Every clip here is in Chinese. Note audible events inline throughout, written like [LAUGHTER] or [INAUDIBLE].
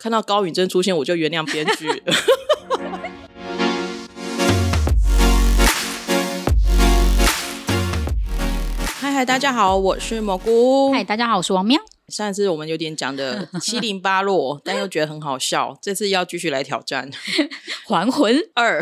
看到高允真出现，我就原谅编剧。[LAUGHS] 嗨嗨，大家好，我是蘑菇。嗨，大家好，我是王喵。上次我们有点讲的 [LAUGHS] 七零八落，但又觉得很好笑，这次要继续来挑战《[LAUGHS] 还魂二》。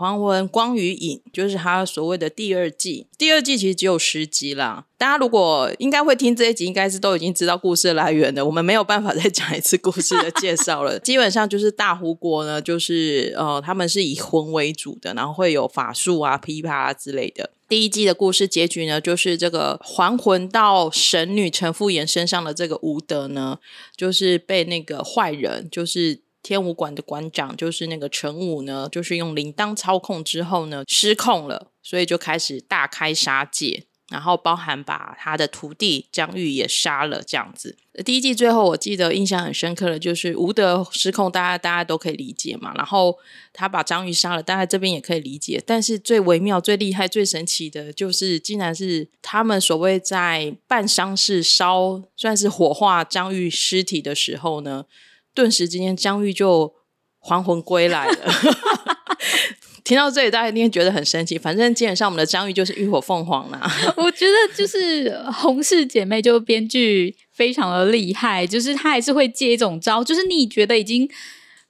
还魂光与影就是他所谓的第二季，第二季其实只有十集啦。大家如果应该会听这一集，应该是都已经知道故事的来源的。我们没有办法 [LAUGHS] 再讲一次故事的介绍了。基本上就是大壶国呢，就是呃，他们是以魂为主的，然后会有法术啊、噼啪啊之类的。第一季的故事结局呢，就是这个还魂到神女陈复延身上的这个无德呢，就是被那个坏人，就是。天武馆的馆长就是那个陈武呢，就是用铃铛操控之后呢，失控了，所以就开始大开杀戒，然后包含把他的徒弟张玉也杀了，这样子。第一季最后我记得印象很深刻的，就是吴德失控，大家大家都可以理解嘛。然后他把张玉杀了，大家这边也可以理解。但是最微妙、最厉害、最神奇的，就是竟然是他们所谓在办丧事烧，算是火化张玉尸体的时候呢。顿时之间，张玉就还魂归来了。[LAUGHS] 听到这里，大家一定觉得很神奇。反正基本上，我们的张玉就是浴火凤凰啦。[LAUGHS] 我觉得就是红氏姐妹，就编剧非常的厉害，就是她还是会接一种招，就是你觉得已经。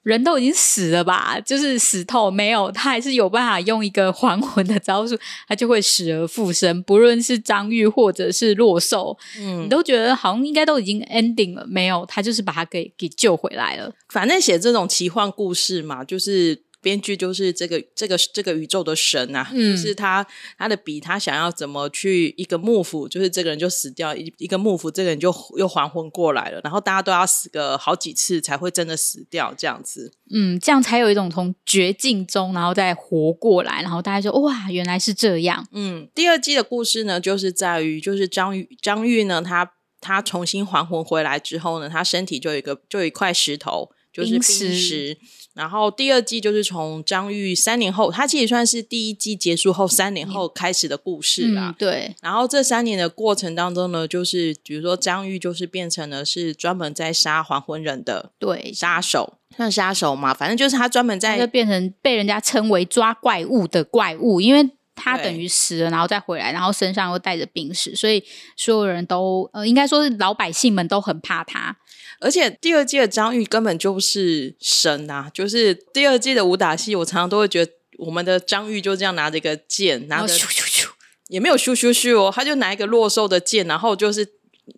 人都已经死了吧，就是死透没有，他还是有办法用一个还魂的招数，他就会死而复生。不论是张玉或者是洛寿，嗯，你都觉得好像应该都已经 ending 了，没有，他就是把他给给救回来了。反正写这种奇幻故事嘛，就是。编剧就是这个这个这个宇宙的神啊，嗯、就是他他的笔，他想要怎么去一个幕府，就是这个人就死掉，一一个幕府，这个人就又还魂过来了，然后大家都要死个好几次才会真的死掉，这样子，嗯，这样才有一种从绝境中然后再活过来，然后大家就哇，原来是这样，嗯，第二季的故事呢，就是在于就是张玉张玉呢，他他重新还魂回来之后呢，他身体就有一个就有一块石头，就是冰石。然后第二季就是从张玉三年后，他其实算是第一季结束后三年后开始的故事啦。嗯、对。然后这三年的过程当中呢，就是比如说张玉就是变成了是专门在杀还魂人的对杀手，算杀手嘛，反正就是他专门在就变成被人家称为抓怪物的怪物，因为他等于死了然后再回来，然后身上又带着病史，所以所有人都呃应该说是老百姓们都很怕他。而且第二季的张玉根本就是神呐、啊！就是第二季的武打戏，我常常都会觉得我们的张玉就这样拿着一个剑，拿着咻咻咻，也没有咻咻咻哦，他就拿一个弱兽的剑，然后就是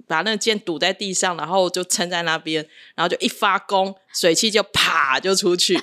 把那个剑堵在地上，然后就撑在那边，然后就一发功，水汽就啪就出去。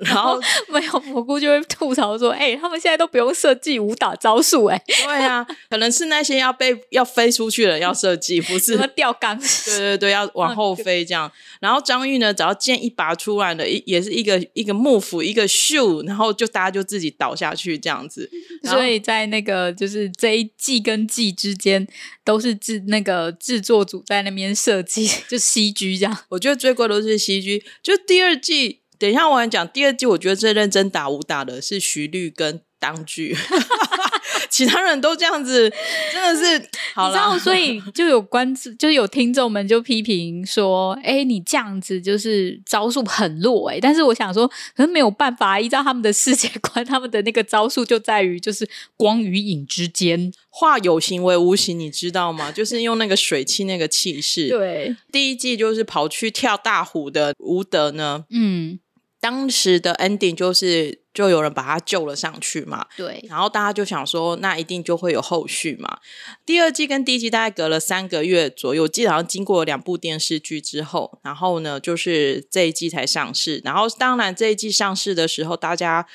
然后没有蘑菇就会吐槽说：“哎、欸，他们现在都不用设计武打招数，哎，对啊，可能是那些要被要飞出去的要设计，不是 [LAUGHS] 吊钢丝，对对对，要往后飞这样。[LAUGHS] 然后张玉呢，只要剑一拔出来的，一也是一个一个幕府一个秀，然后就大家就自己倒下去这样子。[LAUGHS] 所以在那个就是这一季跟季之间，都是制那个制作组在那边设计，就 CG 这样。我觉得最贵都是 CG，就第二季。”等一下，我来讲第二季。我觉得最认真打武打的是徐律跟当剧，[LAUGHS] 其他人都这样子，真的是 [LAUGHS] 好了。所以就有观众，[LAUGHS] 就有听众们就批评说：“哎、欸，你这样子就是招数很弱。”哎，但是我想说，可是没有办法，依照他们的世界观，他们的那个招数就在于就是光与影之间，化有形为无形，你知道吗？就是用那个水汽那个气势。对，第一季就是跑去跳大虎的吴德呢，嗯。当时的 ending 就是，就有人把他救了上去嘛。对，然后大家就想说，那一定就会有后续嘛。第二季跟第一季大概隔了三个月左右，基本上经过两部电视剧之后，然后呢，就是这一季才上市。然后当然这一季上市的时候，大家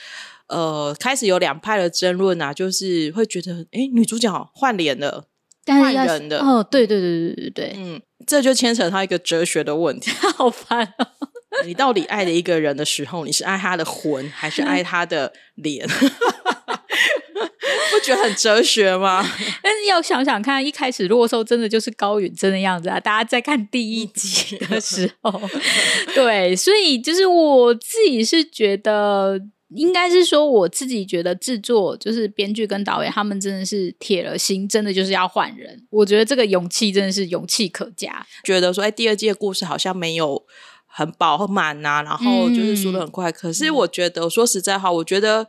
呃开始有两派的争论啊，就是会觉得，哎，女主角换脸了，换人的哦，对对对对对对，嗯，这就牵扯到一个哲学的问题，[LAUGHS] 好烦哦。[LAUGHS] 你到底爱的一个人的时候，你是爱他的魂，还是爱他的脸？[LAUGHS] 不觉得很哲学吗？[LAUGHS] 但是要想想看，一开始洛寿真的就是高允真的样子啊！大家在看第一集的时候，对，所以就是我自己是觉得，应该是说我自己觉得制作就是编剧跟导演他们真的是铁了心，真的就是要换人。我觉得这个勇气真的是勇气可嘉。觉得说，哎，第二季的故事好像没有。很饱满呐，然后就是输的很快。嗯、可是我觉得，说实在话，我觉得。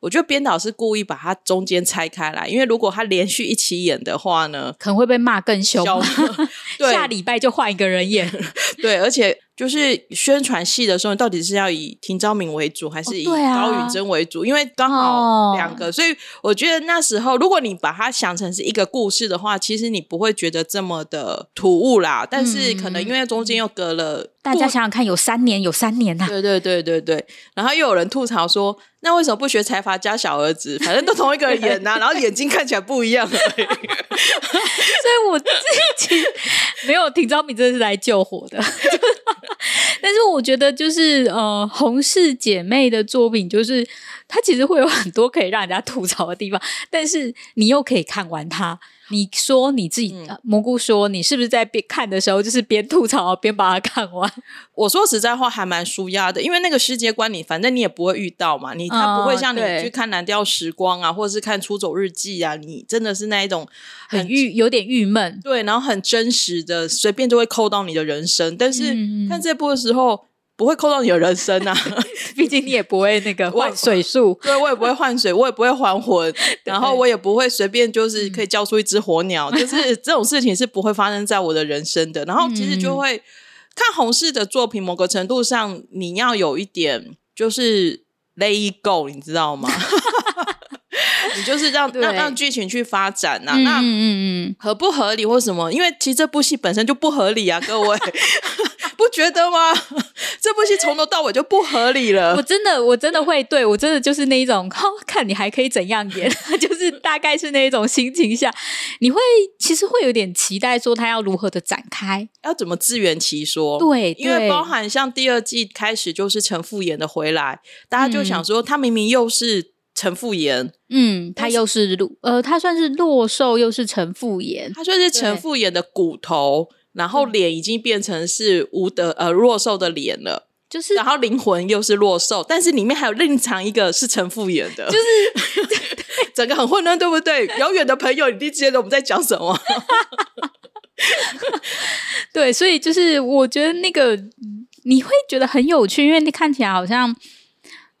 我觉得编导是故意把它中间拆开来，因为如果他连续一起演的话呢，可能会被骂更凶。[LAUGHS] 对，下礼拜就换一个人演。[LAUGHS] 对，而且。就是宣传戏的时候，到底是要以廷昭明为主，还是以高允贞为主？哦啊、因为刚好两个，哦、所以我觉得那时候，如果你把它想成是一个故事的话，其实你不会觉得这么的突兀啦。但是可能因为中间又隔了，大家想想看，有三年，有三年呐、啊。对对对对对。然后又有人吐槽说，那为什么不学财阀家小儿子？反正都同一个人演呐、啊，然后眼睛看起来不一样而已。[LAUGHS] 所以我自己没有庭昭敏，真的是来救火的。[LAUGHS] 但是我觉得，就是呃，洪氏姐妹的作品，就是它其实会有很多可以让人家吐槽的地方，但是你又可以看完它。你说你自己，嗯、蘑菇说你是不是在边看的时候，就是边吐槽边把它看完？[LAUGHS] 我说实在话，还蛮舒压的，因为那个世界观你反正你也不会遇到嘛，你他不会像你去看《蓝调时光》啊，或者是看《出走日记》啊，你真的是那一种很郁，有点郁闷，对，然后很真实的，随便就会扣到你的人生。但是看这部的时候。嗯不会扣到你的人生啊，毕竟你也不会那个 [LAUGHS] 换水术，对，我也不会换水，我也不会还魂，[LAUGHS] 然后我也不会随便就是可以叫出一只火鸟，就 [LAUGHS] 是这种事情是不会发生在我的人生的。然后其实就会看红氏的作品，某个程度上你要有一点就是 let it go，你知道吗？你就是让让让剧情去发展呐，那嗯嗯嗯，合不合理或什么？因为其实这部戏本身就不合理啊，各位。[LAUGHS] 不觉得吗？[LAUGHS] 这部戏从头到尾就不合理了。我真的，我真的会对我真的就是那一种，[LAUGHS] 看你还可以怎样演，就是大概是那一种心情下，你会其实会有点期待，说他要如何的展开，要怎么自圆其说。对，对，因为包含像第二季开始就是陈复演的回来，大家就想说他明明又是陈复延，嗯，他又是陆呃，他算是洛寿，又是陈复延，他算是陈复延的骨头。然后脸已经变成是吴德呃弱寿的脸了，就是然后灵魂又是洛寿，但是里面还有另藏一个是陈复延的，就是 [LAUGHS] 整个很混乱，对不对？遥远的朋友，你第一觉得我们在讲什么？对，所以就是我觉得那个你会觉得很有趣，因为你看起来好像。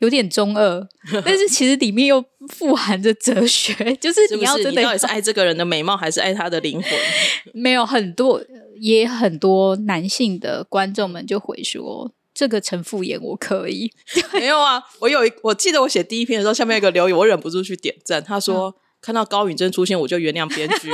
有点中二，[LAUGHS] 但是其实里面又富含着哲学，就是你要真的，到底是爱这个人的美貌，还是爱他的灵魂？[LAUGHS] 没有很多，也很多男性的观众们就回说，这个陈复言我可以。[LAUGHS] 没有啊，我有一，我记得我写第一篇的时候，下面有一个留言，我忍不住去点赞，他说、嗯、看到高允贞出现，我就原谅编剧。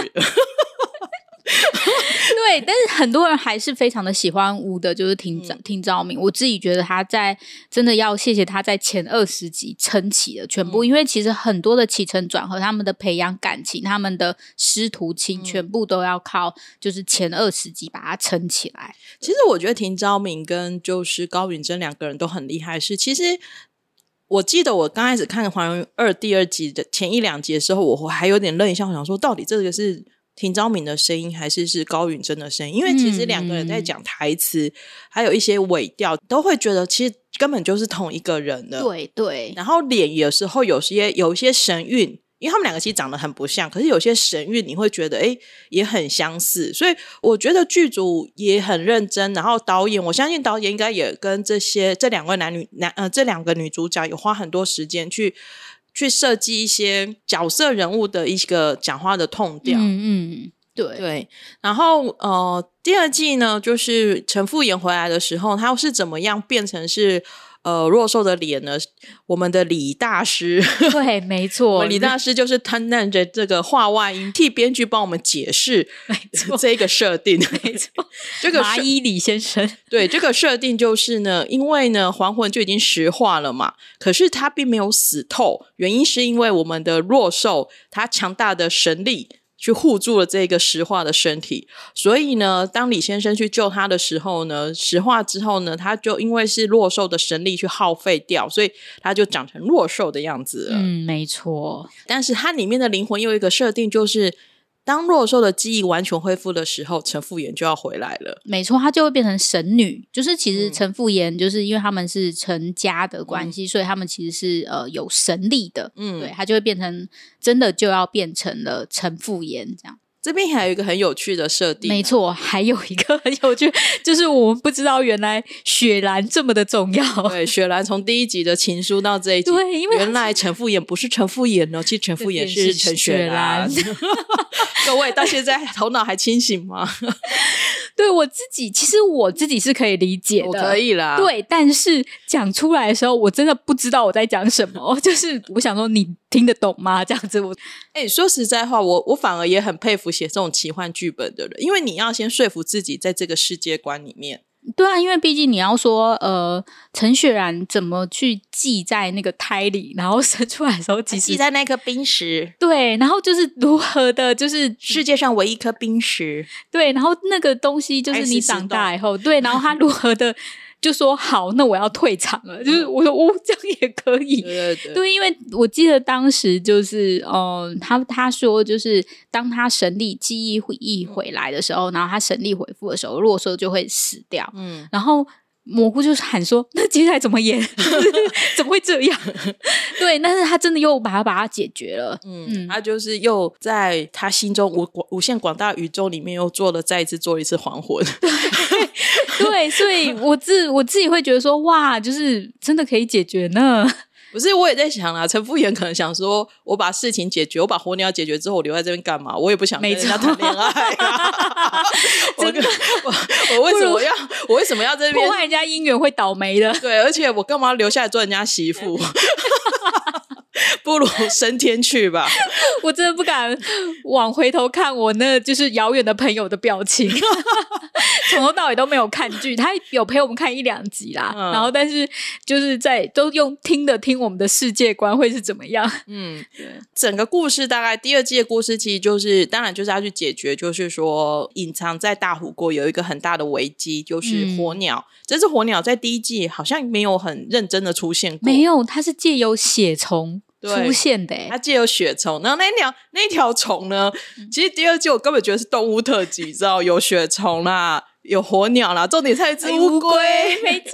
对，但是很多人还是非常的喜欢吴的，就是庭昭庭昭明。我自己觉得他在真的要谢谢他在前二十集撑起了全部，嗯、因为其实很多的起承转合，他们的培养感情，他们的师徒情，全部都要靠就是前二十集把它撑起来。其实我觉得庭昭明跟就是高允贞两个人都很厉害，是其实我记得我刚开始看《还原二》第二集的前一两集的时候，我还有点愣一下，我想说到底这个是。庭昭明的声音还是是高允贞的声音，因为其实两个人在讲台词，嗯、还有一些尾调，都会觉得其实根本就是同一个人的。对对。然后脸有时候有些有一些神韵，因为他们两个其实长得很不像，可是有些神韵你会觉得哎也很相似，所以我觉得剧组也很认真。然后导演，我相信导演应该也跟这些这两位男女男呃这两个女主角有花很多时间去。去设计一些角色人物的一个讲话的 tone 调，嗯嗯，对对。然后呃，第二季呢，就是陈复衍回来的时候，他是怎么样变成是。呃，弱兽的脸呢？我们的李大师，对，[LAUGHS] 没错，李大师就是担任着这个话外音，替编剧帮我们解释，这个设定，没错，[LAUGHS] 这个麻衣李先生，[LAUGHS] 对，这个设定就是呢，因为呢，还魂就已经石化了嘛，可是他并没有死透，原因是因为我们的弱兽他强大的神力。去护住了这个石化的身体，所以呢，当李先生去救他的时候呢，石化之后呢，他就因为是弱兽的神力去耗费掉，所以他就长成弱兽的样子了。嗯，没错。但是它里面的灵魂又有一个设定，就是。当弱兽的记忆完全恢复的时候，陈复炎就要回来了。没错，他就会变成神女。就是其实陈复炎就是因为他们是陈家的关系，嗯、所以他们其实是呃有神力的。嗯，对，他就会变成真的就要变成了陈复炎这样。这边还有一个很有趣的设定，没错，还有一个很有趣，就是我们不知道原来雪兰这么的重要。[LAUGHS] 对，雪兰从第一集的情书到这一集，对，因为原来陈复演不是陈复演哦，其实陈复演是陈雪兰。[LAUGHS] 各位到现在头脑还清醒吗？[LAUGHS] 对我自己，其实我自己是可以理解的，我可以啦。对，但是讲出来的时候，我真的不知道我在讲什么。就是我想说，你听得懂吗？[LAUGHS] 这样子哎，说实在话，我我反而也很佩服写这种奇幻剧本的人，因为你要先说服自己在这个世界观里面。对啊，因为毕竟你要说，呃，陈雪然怎么去记在那个胎里，然后生出来的时候，[LAUGHS] 其实记在那颗冰石。对，然后就是如何的，就是世界上唯一一颗冰石。对，然后那个东西就是你长大以后，对，然后他如何的。就说好，那我要退场了。就是我说，哦，这样也可以。对对对，对，因为我记得当时就是，嗯、呃，他他说，就是当他神力记忆回忆回来的时候，然后他神力回复的时候，洛说就会死掉。嗯，然后。蘑菇就是喊说：“那接下来怎么演？[LAUGHS] [LAUGHS] 怎么会这样？” [LAUGHS] 对，但是他真的又把它把它解决了。嗯，嗯，他就是又在他心中无无限广大宇宙里面又做了再一次做一次还魂。对，对，所以我自我自己会觉得说：“哇，就是真的可以解决呢。”不是，我也在想啊，陈复演可能想说，我把事情解决，我把火鸟解决之后，我留在这边干嘛？我也不想跟人家谈恋爱、啊。[LAUGHS] 我我我为什么要我为什么要这边破坏人家姻缘会倒霉的？对，而且我干嘛留下来做人家媳妇？[LAUGHS] [LAUGHS] 不如升天去吧！[LAUGHS] 我真的不敢往回头看我那就是遥远的朋友的表情，[LAUGHS] 从头到尾都没有看剧，他有陪我们看一两集啦，嗯、然后但是就是在都用听的听我们的世界观会是怎么样？嗯，整个故事大概第二季的故事其实就是，当然就是要去解决，就是说隐藏在大虎国有一个很大的危机，就是火鸟。嗯、这只火鸟在第一季好像没有很认真的出现过，没有，它是借由血虫。出现的、欸，它借由血虫，然后那条那条虫呢？其实第二季我根本觉得是动物特辑，知道有血虫啦，有火鸟啦，重点是一只乌龟，没错。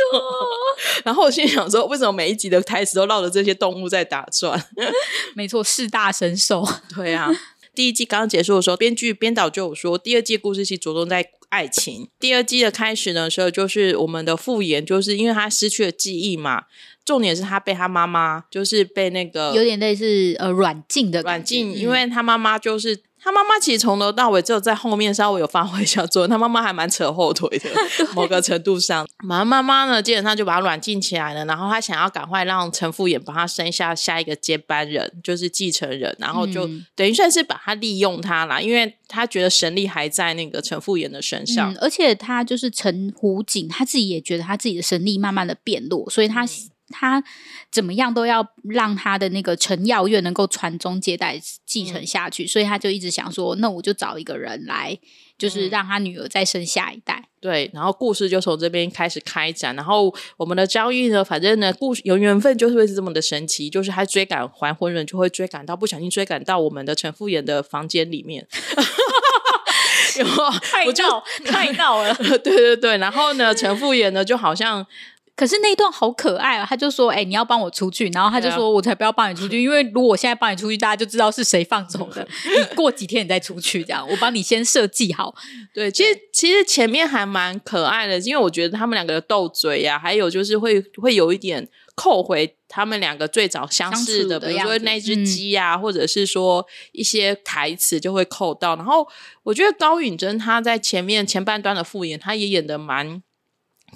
[LAUGHS] 然后我心里想说，为什么每一集的台词都绕着这些动物在打转？[LAUGHS] 没错，四大神兽。对啊，第一季刚刚结束的时候，编剧编导就有说，第二季故事其实着重在爱情。第二季的开始的时候，就是我们的复演，就是因为他失去了记忆嘛。重点是他被他妈妈，就是被那个有点类似呃软禁的软禁，因为他妈妈就是他妈妈，其实从头到尾只有在后面稍微有发挥一下作用，他妈妈还蛮扯后腿的，[LAUGHS] 某个程度上，妈妈妈呢基本上就把他软禁起来了，然后他想要赶快让陈复衍帮他生下下一个接班人，就是继承人，然后就、嗯、等于算是把他利用他啦，因为他觉得神力还在那个陈复衍的身上、嗯，而且他就是陈胡景，他自己也觉得他自己的神力慢慢的变弱，所以他。嗯他怎么样都要让他的那个陈耀月能够传宗接代继承下去，嗯、所以他就一直想说，那我就找一个人来，就是让他女儿再生下一代。对，然后故事就从这边开始开展。然后我们的交易呢，反正呢，故事有缘分就是会是这么的神奇，就是他追赶还魂人就会追赶到，不小心追赶到我们的陈复演的房间里面。[LAUGHS] [LAUGHS] 太闹太闹了，[LAUGHS] 对对对。然后呢，陈复演呢就好像。可是那一段好可爱啊！他就说：“哎、欸，你要帮我出去。”然后他就说：“我才不要帮你出去，因为如果我现在帮你出去，大家就知道是谁放走的。[LAUGHS] 你过几天你再出去，这样我帮你先设计好。”对，其实其实前面还蛮可爱的，因为我觉得他们两个的斗嘴呀、啊，还有就是会会有一点扣回他们两个最早相似的，的比如说那只鸡啊，嗯、或者是说一些台词就会扣到。然后我觉得高允贞她在前面前半段的复演，她也演的蛮。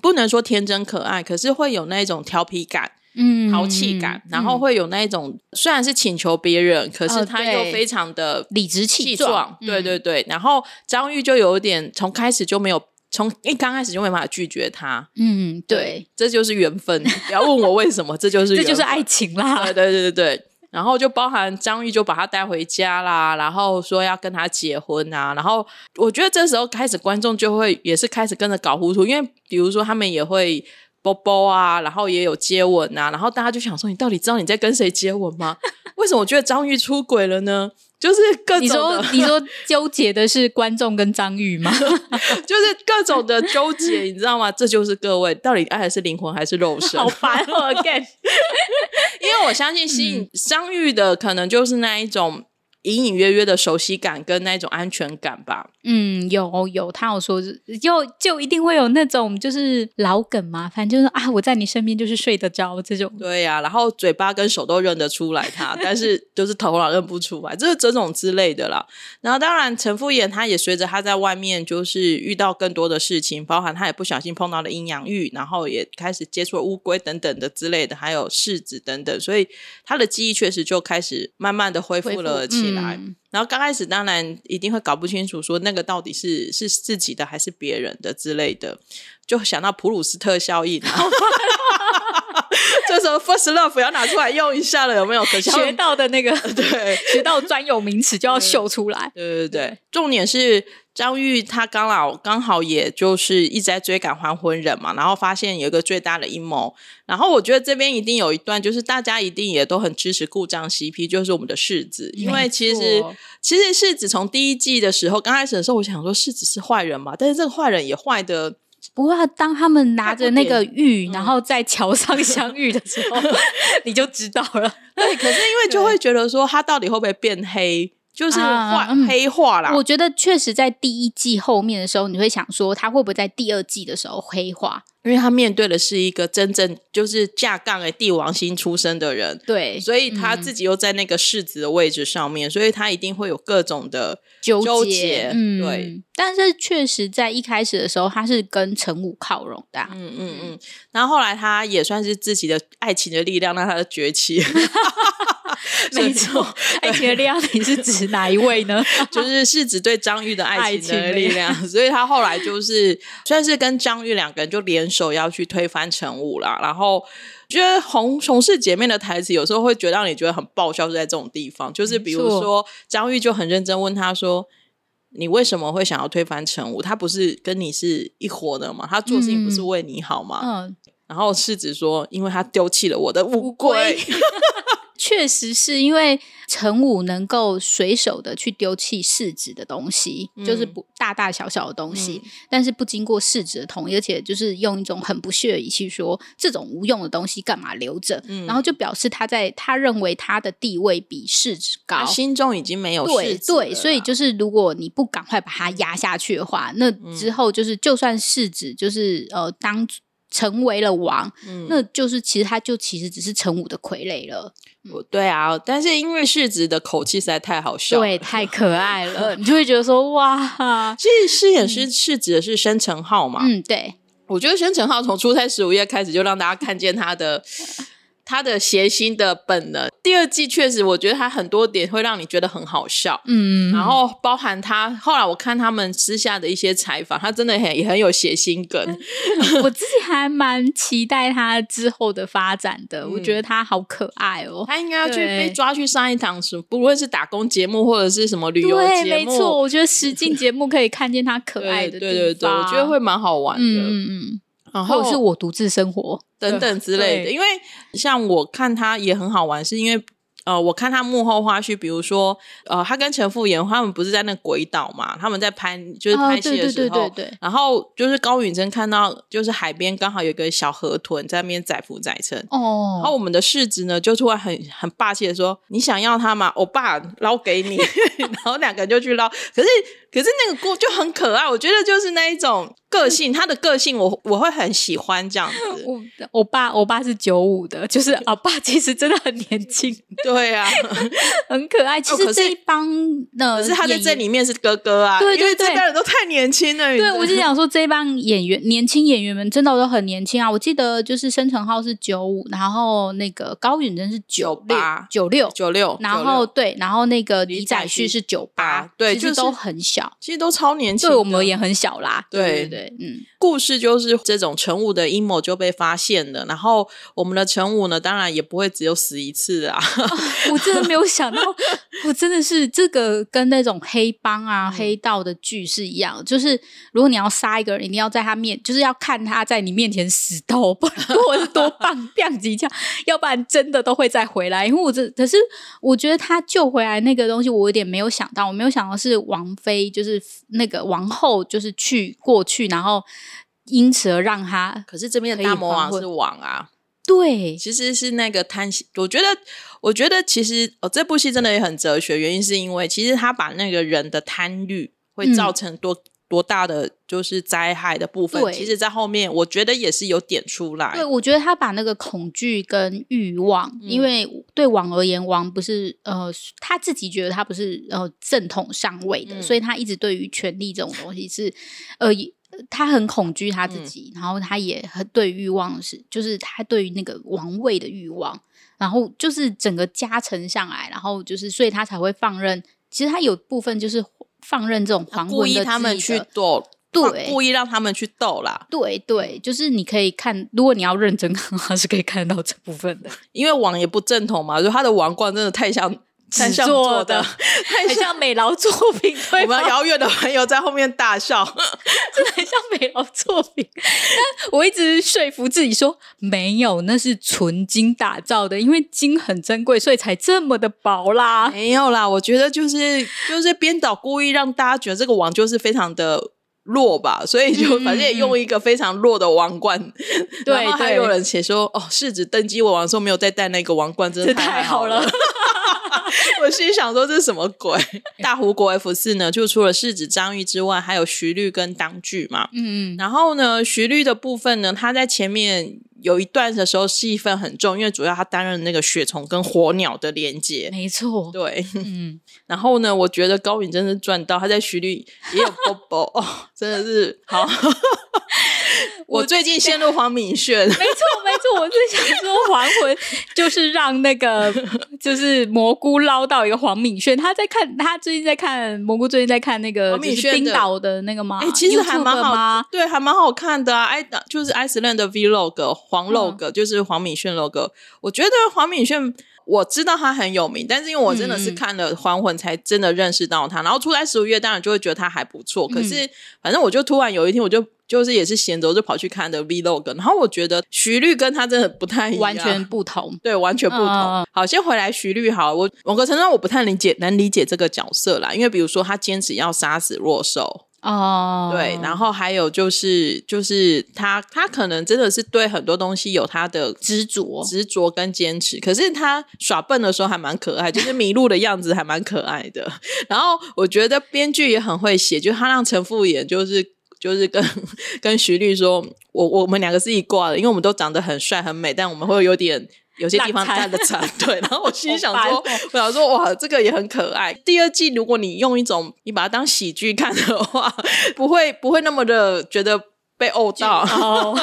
不能说天真可爱，可是会有那种调皮感、嗯，淘气感，然后会有那一种、嗯、虽然是请求别人，可是他又非常的理直气壮。对对对，然后张玉就有点从开始就没有，从一刚开始就没办法拒绝他。嗯，对，这就是缘分。不要问我为什么，这就是 [LAUGHS] 这就是爱情啦。对对对对。然后就包含张玉就把他带回家啦，然后说要跟他结婚啊，然后我觉得这时候开始观众就会也是开始跟着搞糊涂，因为比如说他们也会啵啵啊，然后也有接吻啊，然后大家就想说，你到底知道你在跟谁接吻吗？[LAUGHS] 为什么我觉得张玉出轨了呢？就是各种你说你说纠结的是观众跟张玉吗？[LAUGHS] 就是各种的纠结，你知道吗？这就是各位到底爱的是灵魂还是肉身？[LAUGHS] 好烦哦！Again，[LAUGHS] 因为我相信吸引张玉的可能就是那一种隐隐约约的熟悉感跟那种安全感吧。嗯，有有，他有说，就就一定会有那种就是老梗嘛，反正就是啊，我在你身边就是睡得着这种。对呀、啊，然后嘴巴跟手都认得出来他，[LAUGHS] 但是就是头脑认不出来，就是这种之类的啦。然后当然陈复衍他也随着他在外面就是遇到更多的事情，包含他也不小心碰到了阴阳玉，然后也开始接触了乌龟等等的之类的，还有柿子等等，所以他的记忆确实就开始慢慢的恢复了起来。然后刚开始当然一定会搞不清楚，说那个到底是是自己的还是别人的之类的，就想到普鲁斯特效应，[LAUGHS] 这时候 first love 要拿出来用一下了，有没有？可学到的那个 [LAUGHS] 对，学到专有名词就要秀出来。对对对，对，重点是。张玉他刚好刚好也就是一直在追赶还魂人嘛，然后发现有一个最大的阴谋，然后我觉得这边一定有一段，就是大家一定也都很支持故障 CP，就是我们的世子，因为其实其实世子从第一季的时候刚开始的时候，我想说世子是坏人嘛，但是这个坏人也坏的，不过当他们拿着那个玉，然后在桥上相遇的时候，[LAUGHS] 你就知道了。对，可是因为就会觉得说他到底会不会变黑？就是化、嗯、黑化啦。我觉得确实在第一季后面的时候，你会想说他会不会在第二季的时候黑化？因为他面对的是一个真正就是架杠的帝王星出身的人，对，所以他自己又在那个世子的位置上面，嗯、所以他一定会有各种的纠结。嗯，对。但是确实在一开始的时候，他是跟陈武靠拢的、啊。嗯嗯嗯。然后后来他也算是自己的爱情的力量让他的崛起。[LAUGHS] 没错，爱情的力量，你是指哪一位呢？[LAUGHS] 就是是指对张玉的爱情的力量，所以他后来就是算是跟张玉两个人就联手要去推翻陈武啦。然后觉得红红氏姐妹的台词有时候会觉得让你觉得很爆笑，就在这种地方，就是比如说张玉就很认真问他说：“你为什么会想要推翻陈武？他不是跟你是一伙的吗？他做事情不是为你好吗？”嗯，然后世子说：“因为他丢弃了我的乌龟。” [LAUGHS] 确实是因为陈武能够随手的去丢弃世子的东西，嗯、就是不大大小小的东西，嗯、但是不经过世子的同意，而且就是用一种很不屑的语气说这种无用的东西干嘛留着？嗯、然后就表示他在他认为他的地位比世子高，他心中已经没有世子对对，所以就是如果你不赶快把他压下去的话，那之后就是就算世子就是呃当成为了王，嗯、那就是其实他就其实只是陈武的傀儡了。对啊，但是因为世子的口气实在太好笑了，对，太可爱了，[LAUGHS] 你就会觉得说哇，其实饰演师世子的是申成浩嘛，嗯，对，我觉得申成浩从出差十五夜开始就让大家看见他的。[LAUGHS] 他的谐星的本能，第二季确实，我觉得他很多点会让你觉得很好笑，嗯，然后包含他后来我看他们私下的一些采访，他真的很也很有谐星梗，[LAUGHS] 我自己还蛮期待他之后的发展的，嗯、我觉得他好可爱哦，他应该要去被抓去上一堂什么，不论是打工节目或者是什么旅游节目，没错，我觉得实境节目可以看见他可爱的地方，[LAUGHS] 对对对，我觉得会蛮好玩的，嗯嗯。然后或者是我独自生活等等之类的，因为像我看他也很好玩，是因为。呃，我看他幕后花絮，比如说，呃，他跟陈复衍他们不是在那鬼岛嘛？他们在拍，就是拍戏的时候，哦、对对对对对，然后就是高允贞看到，就是海边刚好有一个小河豚在那边载浮载沉。哦，然后我们的世子呢，就突然很很霸气的说：“你想要他吗？欧巴捞给你。[LAUGHS] ”然后两个人就去捞，可是可是那个锅就很可爱，我觉得就是那一种个性，他的个性我我会很喜欢这样子。我爸我爸是九五的，就是 [LAUGHS] 欧巴其实真的很年轻。对。对啊，[LAUGHS] 很可爱。其实这一帮的，可是他在这里面是哥哥啊。对对对，这帮人都太年轻了。对，我就想说，这帮演员年轻演员们真的都很年轻啊。我记得就是申成浩是九五，然后那个高允真是九八九六九六，然后对，然后那个李宰旭是九八，对，其实都很小，其实都超年轻，对我们而言很小啦。对对，嗯，故事就是这种陈武的阴谋就被发现了，然后我们的陈武呢，当然也不会只有死一次啊。[LAUGHS] [LAUGHS] 我真的没有想到，我真的是这个跟那种黑帮啊、黑道的剧是一样，就是如果你要杀一个人，一定要在他面，就是要看他在你面前死斗，[LAUGHS] 不然或者是多棒棒几枪，要不然真的都会再回来。因为我这可是我觉得他救回来那个东西，我有点没有想到，我没有想到是王妃，就是那个王后，就是去过去，然后因此而让他。可是这边的大魔王是王啊。对，其实是那个贪心。我觉得，我觉得其实哦，这部戏真的也很哲学，原因是因为其实他把那个人的贪欲会造成多。嗯多大的就是灾害的部分，对其实，在后面我觉得也是有点出来。对，我觉得他把那个恐惧跟欲望，嗯、因为对王而言，王不是呃他自己觉得他不是呃正统上位的，嗯、所以他一直对于权力这种东西是呃他很恐惧他自己，嗯、然后他也很对欲望是就是他对于那个王位的欲望，然后就是整个加成上来，然后就是所以他才会放任。其实他有部分就是。放任这种皇文的他们去斗，对，故意让他们去斗啦。对对，就是你可以看，如果你要认真看的话，是可以看到这部分的。因为王也不正统嘛，就他的王冠真的太像。制作的，[LAUGHS] 很像美劳作品。[LAUGHS] 我们遥远的朋友在后面大笑，[LAUGHS] 真的很像美劳作品。但我一直说服自己说，没有，那是纯金打造的，因为金很珍贵，所以才这么的薄啦。没有啦，我觉得就是就是编导故意让大家觉得这个王就是非常的弱吧，所以就反正也用一个非常弱的王冠。对，还有人写说，哦，世子登基为王的时候没有再戴那个王冠，真的太好了。我心想说，这是什么鬼？[LAUGHS] 大胡国 F 四呢？就除了世子张玉之外，还有徐律跟当剧嘛。嗯嗯。然后呢，徐律的部分呢，他在前面有一段的时候戏份很重，因为主要他担任那个血虫跟火鸟的连接。没错。对。嗯。[LAUGHS] 然后呢，我觉得高允真的赚到，他在徐律也有波波哦，真的是好。[LAUGHS] 我最近陷入黄敏炫，没错没错，我是想说还魂就是让那个就是蘑菇捞到一个黄敏炫，他在看他最近在看蘑菇最近在看那个冰岛的那个吗？哎，其实还蛮好，对，还蛮好看的啊。哎，就是 Iceland 的 Vlog 黄 log，就是黄敏炫 log。我觉得黄敏炫。我知道他很有名，但是因为我真的是看了《还魂》才真的认识到他。嗯、然后出来十五月，当然就会觉得他还不错。可是反正我就突然有一天，我就就是也是闲着，我就跑去看的 Vlog。然后我觉得徐律跟他真的不太一样，完全不同。对，完全不同。嗯、好，先回来徐律。好，我某个程度上我不太理解，能理解这个角色啦。因为比如说他坚持要杀死弱兽。哦，对，然后还有就是，就是他，他可能真的是对很多东西有他的执着、执着跟坚持。可是他耍笨的时候还蛮可爱，就是迷路的样子还蛮可爱的。然后我觉得编剧也很会写，就他让陈复演，就是就是跟跟徐律说，我我们两个是一挂的，因为我们都长得很帅很美，但我们会有点。有些地方站的长，对。然后我心里想 [LAUGHS] 说，我想说，哇，这个也很可爱。第二季如果你用一种你把它当喜剧看的话，不会不会那么的觉得被殴到。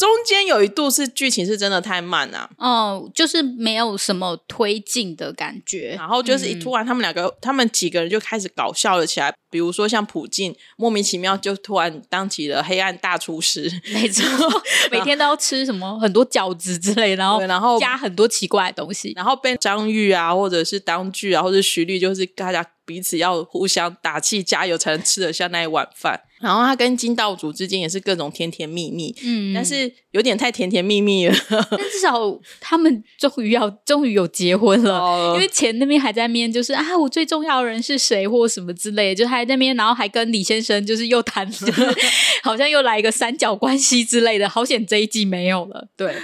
中间有一度是剧情是真的太慢啊，哦，就是没有什么推进的感觉，然后就是一突然他们两个、嗯、他们几个人就开始搞笑了起来，比如说像朴晋莫名其妙就突然当起了黑暗大厨师，没错，[LAUGHS] 每天都要吃什么很多饺子之类，然后然后加很多奇怪的东西，然后被张玉啊或者是当剧啊或者徐律就是大家彼此要互相打气加油才能吃得下那一碗饭。然后他跟金道主之间也是各种甜甜蜜蜜，嗯，但是有点太甜甜蜜蜜了。但至少他们终于要，终于有结婚了，哦、因为钱那边还在面，就是啊，我最重要的人是谁或什么之类的，就还在那边，然后还跟李先生就是又谈，[LAUGHS] 就是好像又来一个三角关系之类的。好险这一季没有了。对，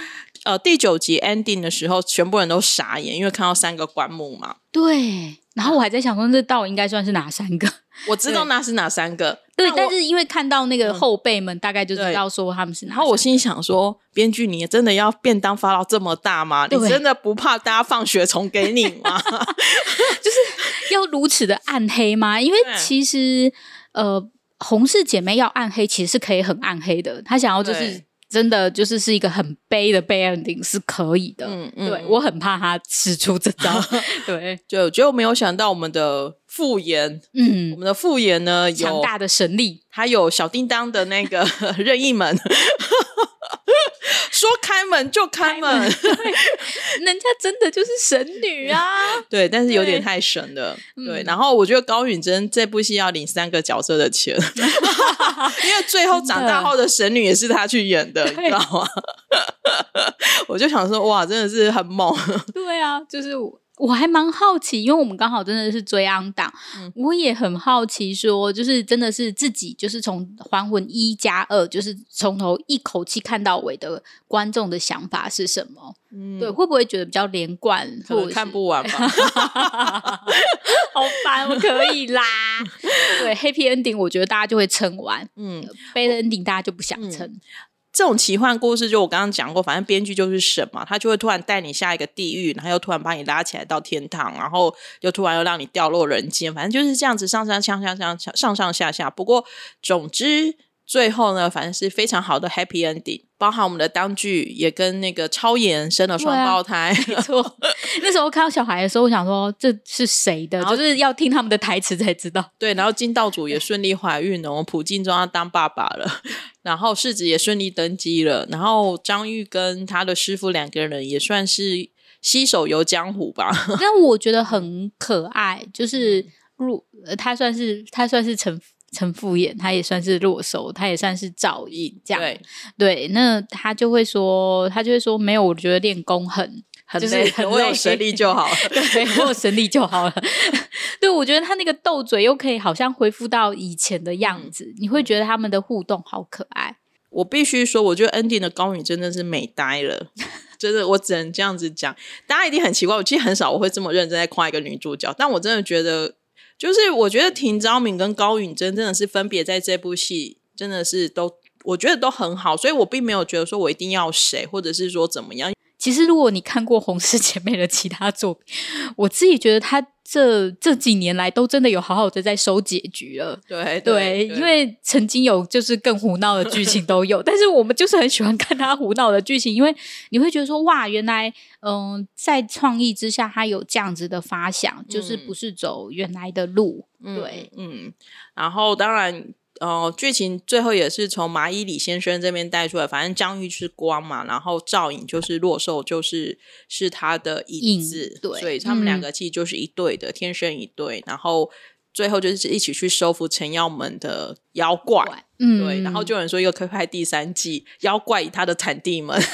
呃，第九集 ending 的时候，全部人都傻眼，因为看到三个棺木嘛。对，然后我还在想说，这到底应该算是哪三个？我知道那是哪三个。对，但是因为看到那个后辈们，大概就知道说他们是哪。然后我心里想说，编剧你真的要便当发到这么大吗？你真的不怕大家放血虫给你吗？[LAUGHS] 就是要如此的暗黑吗？因为其实呃，红氏姐妹要暗黑，其实是可以很暗黑的。她想要就是。真的就是是一个很悲的悲 ending 是可以的，嗯嗯，对，我很怕他使出这招，[LAUGHS] 对，就就没有想到我们的复言，嗯，我们的复言呢有强大的神力，还有小叮当的那个 [LAUGHS] 任意门。[LAUGHS] 说开门就开门，[LAUGHS] 人家真的就是神女啊！[LAUGHS] 对，但是有点太神了。对，对，然后我觉得高允贞这部戏要领三个角色的钱，因为最后长大后的神女也是她去演的，的你知道吗？我就想说，哇，真的是很猛。对啊，就是我还蛮好奇，因为我们刚好真的是追档，嗯、我也很好奇说，就是真的是自己就是从还魂一加二，就是从头一口气看到尾的观众的想法是什么？嗯，对，会不会觉得比较连贯？可能看不完吧？[LAUGHS] 好烦，我可以啦。对，Happy Ending，我觉得大家就会撑完。嗯，Bad Ending 大家就不想撑。嗯这种奇幻故事，就我刚刚讲过，反正编剧就是神嘛，他就会突然带你下一个地狱，然后又突然把你拉起来到天堂，然后又突然又让你掉落人间，反正就是这样子上上下下上上上下下。不过，总之最后呢，反正是非常好的 happy ending。包含我们的当剧也跟那个超颜生了双胞胎，没错。[LAUGHS] 那时候看到小孩的时候，我想说这是谁的？就是要听他们的台词才知道。对，然后金道主也顺利怀孕了，我们朴晋忠要当爸爸了，然后世子也顺利登基了，然后张玉跟他的师傅两个人也算是携手游江湖吧。[LAUGHS] 但我觉得很可爱，就是入他算是他算是成。陈复演，他也算是落手，他也算是照应这样。对，对，那他就会说，他就会说，没有，我觉得练功很很累，[LAUGHS] 就是 [LAUGHS] 很有神力就好了。对，我有神力就好了。对，我觉得他那个斗嘴又可以好像恢复到以前的样子，嗯、你会觉得他们的互动好可爱。我必须说，我觉得 ending 的高允真的是美呆了，真的，我只能这样子讲。大家一定很奇怪，我其实很少我会这么认真在夸一个女主角，但我真的觉得。就是我觉得田昭敏跟高允贞真的是分别在这部戏真的是都我觉得都很好，所以我并没有觉得说我一定要谁或者是说怎么样。其实如果你看过红氏姐妹的其他作品，我自己觉得她。这这几年来都真的有好好的在收结局了，对对，对，因为曾经有就是更胡闹的剧情都有，但是我们就是很喜欢看她胡闹的剧情，因为你会觉得说哇，原来嗯、呃，在创意之下她有这样子的发想，就是不是走原来的路，嗯、对，嗯，然后当然。哦，剧情最后也是从麻衣李先生这边带出来，反正张玉是光嘛，然后赵颖就是洛寿，就是是他的影子，对，所以他们两个其实就是一对的，嗯、天生一对。然后最后就是一起去收服陈耀门的妖怪，嗯，对。然后就有人说又可以拍第三季，妖怪与他的产地们，欸、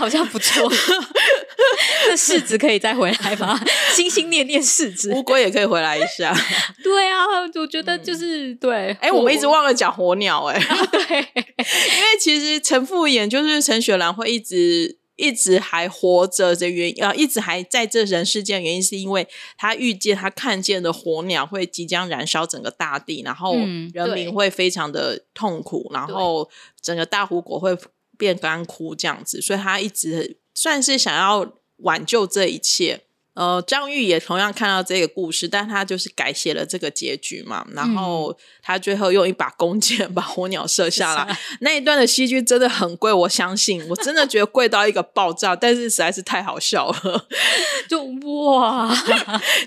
好像不错。[LAUGHS] 那柿子可以再回来吗？[LAUGHS] 心心念念柿子，乌龟也可以回来一下。对啊，我觉得就是、嗯、对。哎、欸，我们一直忘了讲火鸟哎、欸。[LAUGHS] 对，因为其实陈复演就是陈雪兰会一直一直还活着的原因啊，一直还在这人世间的原因，是因为他遇见他看见的火鸟会即将燃烧整个大地，然后人民会非常的痛苦，嗯、然后整个大湖国会变干枯这样子，所以他一直算是想要。挽救这一切，呃，张玉也同样看到这个故事，但他就是改写了这个结局嘛。然后他最后用一把弓箭 [LAUGHS] 把火鸟射下来，那一段的戏剧真的很贵，我相信，我真的觉得贵到一个爆炸，但是实在是太好笑了，[LAUGHS] 就哇，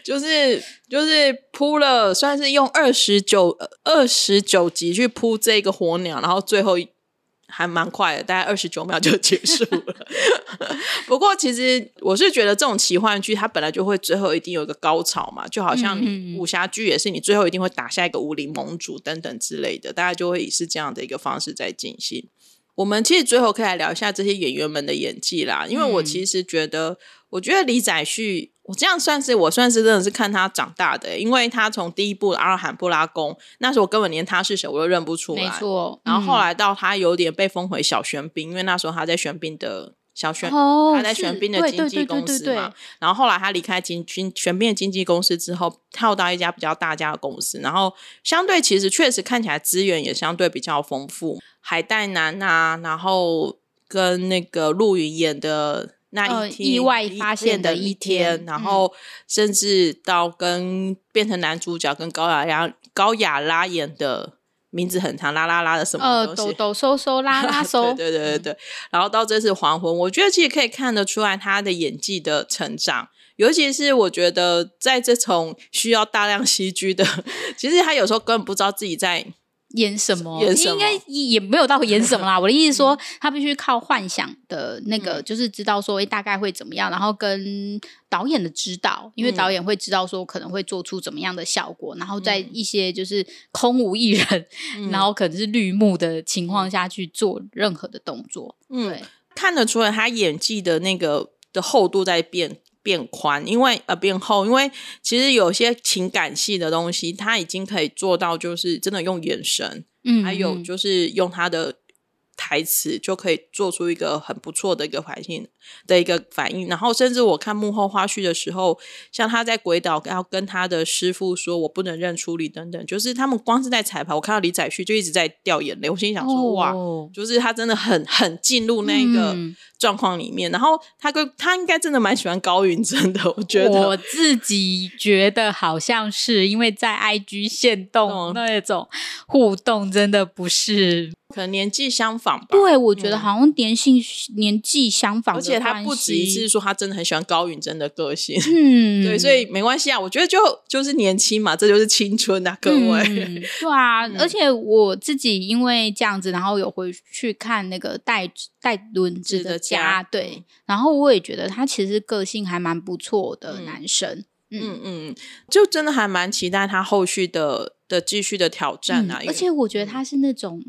就是就是铺了，算是用二十九二十九集去铺这个火鸟，然后最后。还蛮快的，大概二十九秒就结束了。[LAUGHS] 不过，其实我是觉得这种奇幻剧，它本来就会最后一定有一个高潮嘛，就好像武侠剧也是，你最后一定会打下一个武林盟主等等之类的，大家就会以是这样的一个方式在进行。我们其实最后可以来聊一下这些演员们的演技啦，因为我其实觉得，我觉得李宰旭。我这样算是我算是真的是看他长大的，因为他从第一部《阿尔罕布拉宫》那时候我根本连他是谁我都认不出来，没错。然后后来到他有点被封回小玄彬，因为那时候他在玄彬的小玄，哦、他在玄彬的经纪公司嘛。然后后来他离开经经玄彬的经纪公司之后，跳到一家比较大家的公司，然后相对其实确实看起来资源也相对比较丰富，海带男啊，然后跟那个陆云演的。那一天、呃、意外发现的一天，然后甚至到跟变成男主角跟高雅拉高雅拉演的名字很长，拉拉拉的什么东西？呃，抖抖收收拉拉 [LAUGHS] 收，对对对对。然后到这次黄昏，我觉得其实可以看得出来他的演技的成长，尤其是我觉得在这种需要大量 [LAUGHS] CG 的，其实他有时候根本不知道自己在。演什么？演什么？应该也没有到演什么啦。[LAUGHS] 我的意思说，他必须靠幻想的那个，就是知道说，哎，大概会怎么样，然后跟导演的指导，因为导演会知道说可能会做出怎么样的效果，然后在一些就是空无一人，然后可能是绿幕的情况下去做任何的动作。嗯，对，看得出来他演技的那个的厚度在变变宽，因为呃变厚，因为其实有些情感系的东西，他已经可以做到，就是真的用眼神，嗯，还有就是用他的。台词就可以做出一个很不错的一个反应的一个反应，然后甚至我看幕后花絮的时候，像他在鬼岛要跟他的师傅说“我不能认出你”等等，就是他们光是在彩排，我看到李宰旭就一直在掉眼泪，我心想说：“哦、哇，就是他真的很很进入那个状况里面。嗯”然后他跟他应该真的蛮喜欢高云真的，我觉得我自己觉得好像是因为在 IG 线动那种互动，真的不是。可能年纪相仿吧。对，我觉得好像年性、嗯、年纪相仿，而且他不止一次说他真的很喜欢高允贞的个性。嗯，对，所以没关系啊。我觉得就就是年轻嘛，这就是青春啊，各位。嗯、[LAUGHS] 对啊，嗯、而且我自己因为这样子，然后有回去看那个带带轮子的家，对，然后我也觉得他其实个性还蛮不错的男生。嗯嗯，嗯，就真的还蛮期待他后续的的继续的挑战啊。嗯、而且我觉得他是那种。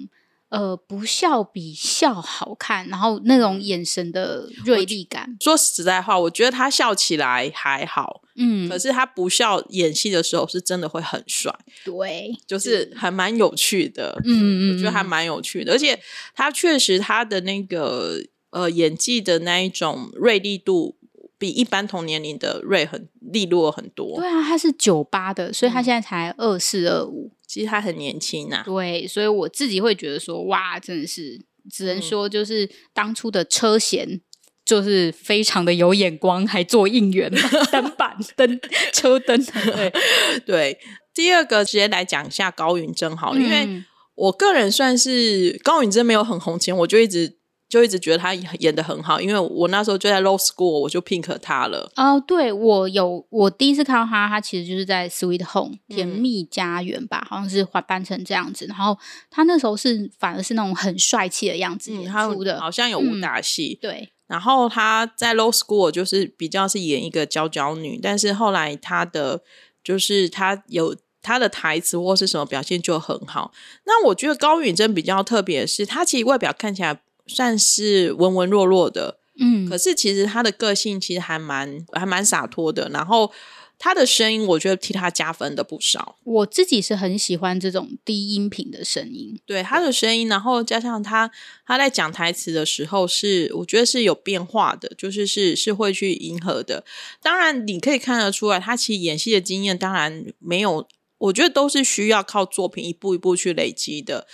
呃，不笑比笑好看，然后那种眼神的锐利感。说实在话，我觉得他笑起来还好，嗯，可是他不笑演戏的时候，是真的会很帅。对，就是还蛮有趣的，嗯，我觉得还蛮有趣的，而且他确实他的那个呃演技的那一种锐利度，比一般同年龄的瑞很利落很多。对啊，他是九八的，所以他现在才二四二五。其实他很年轻呐、啊，对，所以我自己会觉得说，哇，真的是只能说就是当初的车贤就是非常的有眼光，还做应援灯 [LAUGHS] 板灯车灯，对 [LAUGHS] 对。第二个直接来讲一下高云真好了，嗯、因为我个人算是高云真没有很红前，我就一直。就一直觉得他演的很好，因为我那时候就在 Low School，我就 pink 他了。哦，对，我有我第一次看到他，他其实就是在 Sweet Home 甜蜜家园吧，嗯、好像是换扮成这样子。然后他那时候是反而是那种很帅气的样子演出的，嗯、好像有武打戏。嗯、对，然后他在 Low School 就是比较是演一个娇娇女，但是后来他的就是他有他的台词或是什么表现就很好。那我觉得高允贞比较特别的是，他其实外表看起来。算是文文弱弱的，嗯，可是其实他的个性其实还蛮还蛮洒脱的。然后他的声音，我觉得替他加分的不少。我自己是很喜欢这种低音频的声音，对他的声音，然后加上他他在讲台词的时候是，我觉得是有变化的，就是是是会去迎合的。当然，你可以看得出来，他其实演戏的经验当然没有，我觉得都是需要靠作品一步一步去累积的。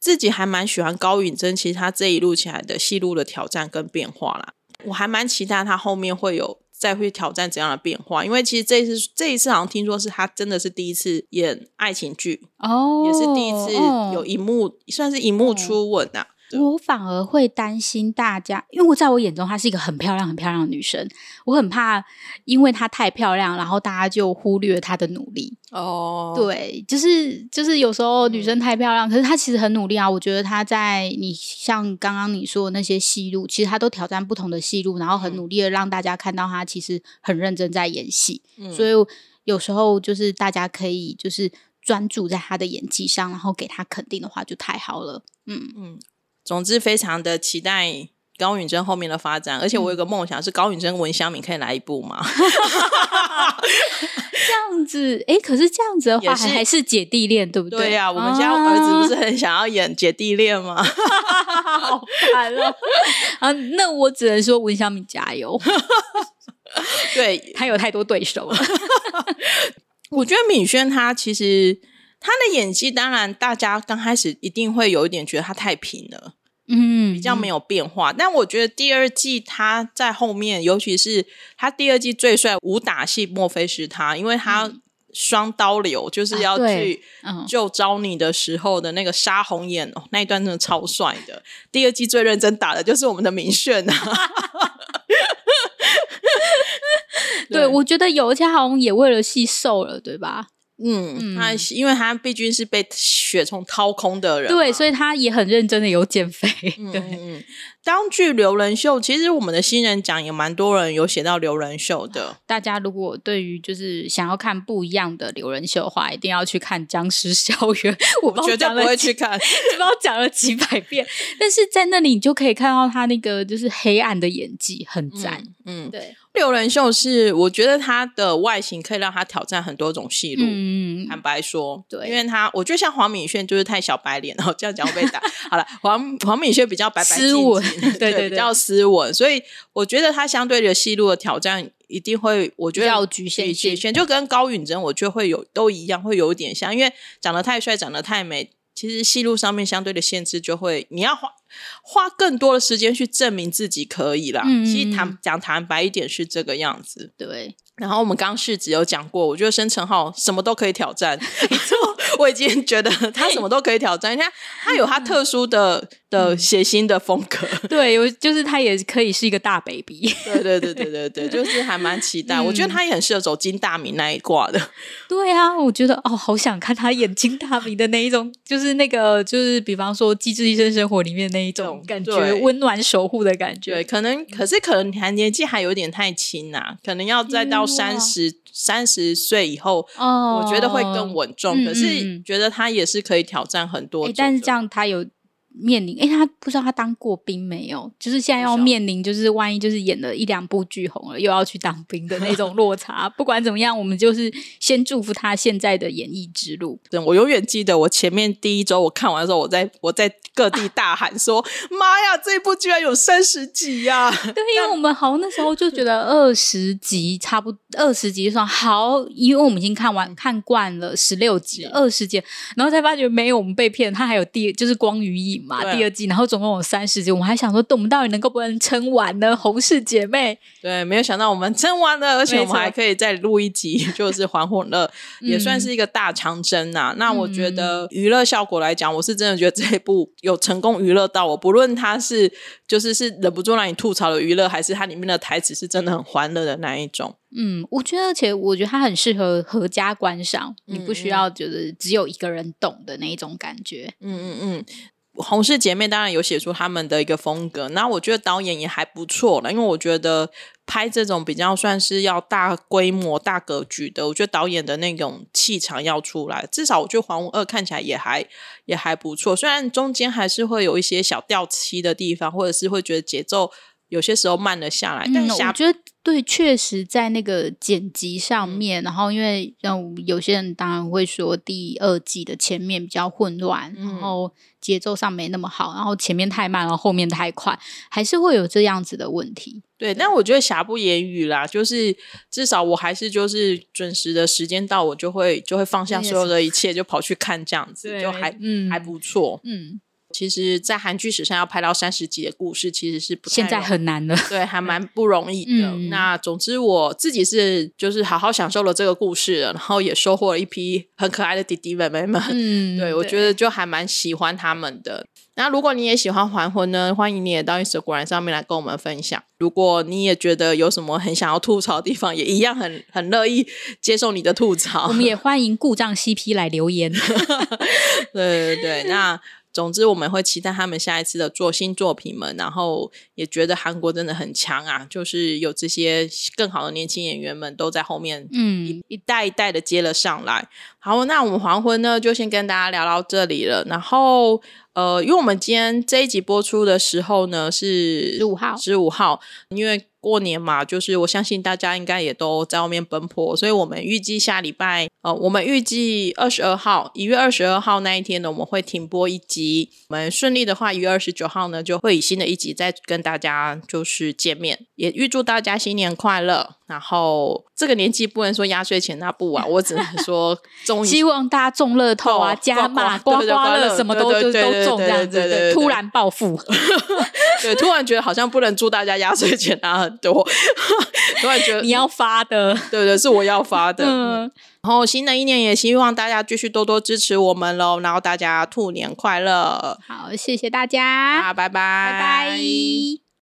自己还蛮喜欢高允贞，其实他这一路起来的戏路的挑战跟变化啦，我还蛮期待他后面会有再会挑战怎样的变化，因为其实这一次这一次好像听说是他真的是第一次演爱情剧哦，也是第一次有一幕、哦、算是一幕初吻呐、啊。我反而会担心大家，因为我在我眼中她是一个很漂亮、很漂亮的女生，我很怕因为她太漂亮，然后大家就忽略她的努力。哦，对，就是就是有时候女生太漂亮，嗯、可是她其实很努力啊。我觉得她在你像刚刚你说的那些戏路，其实她都挑战不同的戏路，然后很努力的让大家看到她其实很认真在演戏。嗯、所以有时候就是大家可以就是专注在她的演技上，然后给她肯定的话，就太好了。嗯嗯。总之，非常的期待高允贞后面的发展，而且我有个梦想是高允贞文香敏可以来一部嘛？[LAUGHS] 这样子，哎、欸，可是这样子的话，还是还是姐弟恋，对不对？对呀、啊，我们家儿子不是很想要演姐弟恋吗？[LAUGHS] [LAUGHS] 好烦了啊！那我只能说文香敏加油。对，他有太多对手了。我觉得敏轩他其实他的演技，当然大家刚开始一定会有一点觉得他太平了。嗯，比较没有变化，但我觉得第二季他在后面，尤其是他第二季最帅武打戏，莫非是他？因为他双刀流，就是要去救招你的时候的那个杀红眼哦，那一段真的超帅的。第二季最认真打的就是我们的明炫啊！[LAUGHS] [LAUGHS] 对，我觉得尤佳好像也为了戏瘦了，对吧？嗯，他因为他毕竟是被血虫掏空的人，对，所以他也很认真的有减肥。[LAUGHS] 对，嗯，当剧刘仁秀，其实我们的新人奖也蛮多人有写到刘仁秀的。大家如果对于就是想要看不一样的刘仁秀的话，一定要去看《僵尸校园》。[LAUGHS] 我绝对不会去看，[LAUGHS] 不知道讲了几百遍，但是在那里你就可以看到他那个就是黑暗的演技，很赞。嗯，对。六人秀是我觉得他的外形可以让他挑战很多种戏路。嗯，坦白说，对，因为他我觉得像黄敏炫就是太小白脸，然 [LAUGHS] 后这样讲会被打。好了，黄黄敏炫比较白白斯文，[LAUGHS] 对对对，比较斯文，所以我觉得他相对的戏路的挑战一定会，我觉得要局限性，局限就跟高允贞，我觉得会有都一样，会有一点像，因为长得太帅，长得太美。其实戏路上面相对的限制就会，你要花花更多的时间去证明自己可以啦。嗯，其实坦讲坦白一点是这个样子。对。然后我们刚世子有讲过，我觉得申成浩什么都可以挑战。[LAUGHS] 没错，我已经觉得他什么都可以挑战。你看，他有他特殊的、嗯、的写心的风格。[LAUGHS] 对，有就是他也可以是一个大 baby。对对对对对对，[LAUGHS] 就是还蛮期待。嗯、我觉得他也很适合走金大明那一挂的。对啊，我觉得哦，好想看他演金大明的那一种，就是那个就是比方说《机智医生生活》里面那一种感觉，温暖守护的感觉。对，可能可是可能还年纪还有点太轻呐、啊，可能要再到。三十三十岁以后，哦，我觉得会更稳重。嗯、可是觉得他也是可以挑战很多、欸。但是这样他有。面临，哎、欸，他不知道他当过兵没有？就是现在要面临，就是万一就是演了一两部剧红了，又要去当兵的那种落差。[LAUGHS] 不管怎么样，我们就是先祝福他现在的演艺之路。对，我永远记得我前面第一周我看完的时候，我在我在各地大喊说：“ [LAUGHS] 妈、啊、呀，这一部居然有三十集呀！”对，因为我们好像那时候就觉得二十集差不多，二十集算好，因为我们已经看完看惯了十六集、二十集，然后才发觉没有，我们被骗。他还有第就是光与影。嘛，第二季，然后总共有三十集，我们还想说，我们到底能够不能撑完呢？洪氏姐妹，对，没有想到我们撑完了，而且我们还可以再录一集，[LAUGHS] 就是还魂了，也算是一个大长征呐、那我觉得娱乐效果来讲，我是真的觉得这一部有成功娱乐到我，不论它是就是是忍不住让你吐槽的娱乐，还是它里面的台词是真的很欢乐的那一种。嗯，我觉得，而且我觉得它很适合合家观赏，嗯、你不需要就是只有一个人懂的那一种感觉。嗯嗯嗯。红氏姐妹当然有写出他们的一个风格，那我觉得导演也还不错了，因为我觉得拍这种比较算是要大规模、大格局的，我觉得导演的那种气场要出来。至少我觉得《黄文二》看起来也还也还不错，虽然中间还是会有一些小掉漆的地方，或者是会觉得节奏有些时候慢了下来。嗯、但下我觉得对，确实在那个剪辑上面，嗯、然后因为嗯有些人当然会说第二季的前面比较混乱，嗯、然后。节奏上没那么好，然后前面太慢，然后后面太快，还是会有这样子的问题。对，但我觉得瑕不掩瑜啦，就是至少我还是就是准时的时间到，我就会就会放下所有的 [LAUGHS] 一切，就跑去看这样子，就还嗯还不错，嗯。其实，在韩剧史上要拍到三十集的故事，其实是不现在很难的，对，还 [LAUGHS] 蛮不容易的。嗯、那总之，我自己是就是好好享受了这个故事了，然后也收获了一批很可爱的弟弟妹妹们。嗯，对，我觉得就还蛮喜欢他们的。那如果你也喜欢《还魂》呢，欢迎你也到 Instagram 上面来跟我们分享。如果你也觉得有什么很想要吐槽的地方，也一样很很乐意接受你的吐槽。我们也欢迎故障 CP 来留言。[LAUGHS] 对对对，那。总之，我们会期待他们下一次的做新作品们，然后也觉得韩国真的很强啊，就是有这些更好的年轻演员们都在后面，嗯，一代一代的接了上来。好，那我们黄昏呢，就先跟大家聊到这里了。然后，呃，因为我们今天这一集播出的时候呢是十五号，十五号，因为。过年嘛，就是我相信大家应该也都在外面奔波，所以我们预计下礼拜，呃，我们预计二十二号，一月二十二号那一天呢，我们会停播一集。我们顺利的话，一月二十九号呢，就会以新的一集再跟大家就是见面。也预祝大家新年快乐。然后这个年纪不能说压岁钱那不啊，我只能 [LAUGHS] 说中。希望大家中乐透啊，加码刮刮乐，什么都都都中这样子，突然暴富。[LAUGHS] 对，突然觉得好像不能祝大家压岁钱拿很多，[LAUGHS] 突然觉得你要发的，对对，是我要发的。嗯，然后新的一年也希望大家继续多多支持我们喽，然后大家兔年快乐。好，谢谢大家，啊，拜拜，拜拜。